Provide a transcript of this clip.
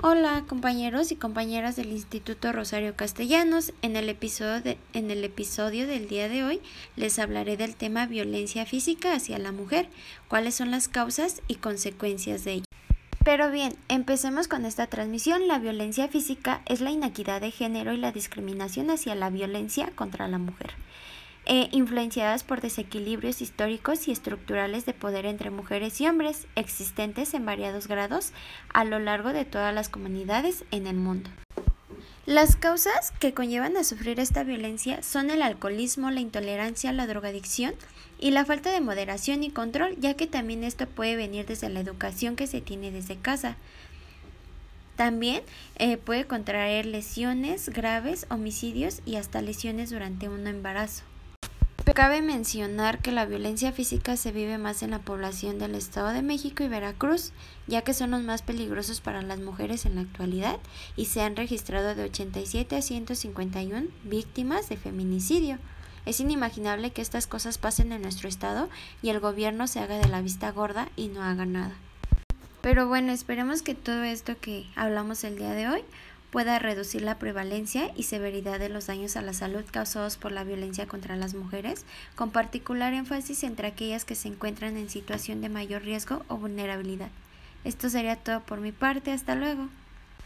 Hola compañeros y compañeras del Instituto Rosario Castellanos. En el, episodio en el episodio del día de hoy les hablaré del tema violencia física hacia la mujer, cuáles son las causas y consecuencias de ello. Pero bien, empecemos con esta transmisión. La violencia física es la inequidad de género y la discriminación hacia la violencia contra la mujer. E influenciadas por desequilibrios históricos y estructurales de poder entre mujeres y hombres existentes en variados grados a lo largo de todas las comunidades en el mundo. Las causas que conllevan a sufrir esta violencia son el alcoholismo, la intolerancia, la drogadicción y la falta de moderación y control, ya que también esto puede venir desde la educación que se tiene desde casa. También eh, puede contraer lesiones graves, homicidios y hasta lesiones durante un embarazo. Cabe mencionar que la violencia física se vive más en la población del Estado de México y Veracruz, ya que son los más peligrosos para las mujeres en la actualidad y se han registrado de 87 a 151 víctimas de feminicidio. Es inimaginable que estas cosas pasen en nuestro estado y el gobierno se haga de la vista gorda y no haga nada. Pero bueno, esperemos que todo esto que hablamos el día de hoy pueda reducir la prevalencia y severidad de los daños a la salud causados por la violencia contra las mujeres, con particular énfasis entre aquellas que se encuentran en situación de mayor riesgo o vulnerabilidad. Esto sería todo por mi parte, hasta luego.